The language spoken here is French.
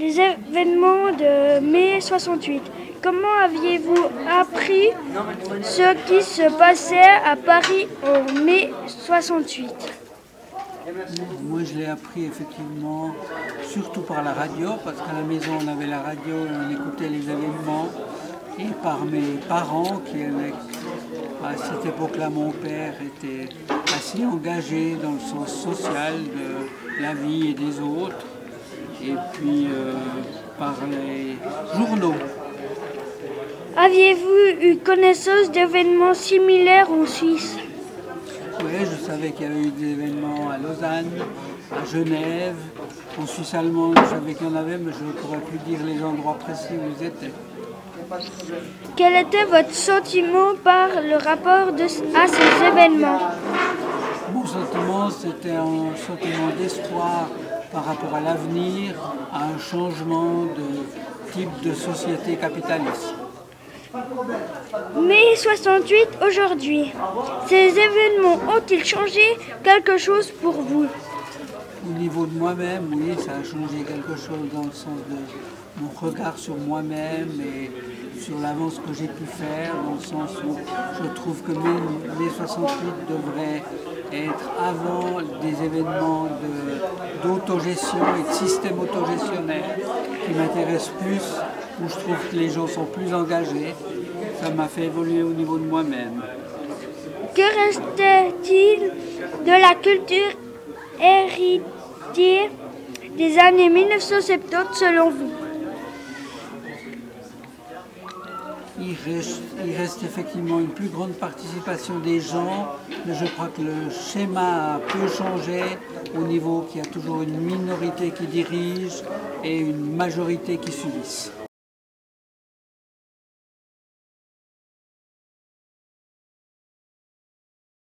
les événements de mai 68. Comment aviez-vous appris ce qui se passait à Paris en mai 68 Moi, je l'ai appris effectivement, surtout par la radio, parce qu'à la maison, on avait la radio on écoutait les événements. Et par mes parents, qui à cette époque-là, mon père était assez engagé dans le sens social de la vie et des autres. Et puis euh, par les journaux. Aviez-vous eu connaissance d'événements similaires en Suisse? Oui, je savais qu'il y avait eu des événements à Lausanne, à Genève, en Suisse allemande, je savais qu'il y en avait, mais je ne pourrais plus dire les endroits précis où ils étaient. Quel était votre sentiment par le rapport de- à ces événements? Mon sentiment, c'était un sentiment d'espoir par rapport à l'avenir, à un changement de type de société capitaliste. Mai 68 aujourd'hui. Ces événements ont-ils changé quelque chose pour vous? Au niveau de moi-même, oui, ça a changé quelque chose dans le sens de mon regard sur moi-même et sur l'avance que j'ai pu faire, dans le sens où je trouve que mai, mai 68 devrait être avant des événements de- d'autogestion et de système autogestionnaire qui m'intéressent plus, où je trouve que les gens sont plus engagés. Ça m'a fait évoluer au niveau de moi-même. Que restait-il de la culture héritée des années 1970 selon vous? Il reste, effectivement une plus grande participation des gens, mais je crois que le schéma a peu changé au niveau qu'il y a toujours une minorité qui dirige et une majorité qui subissent.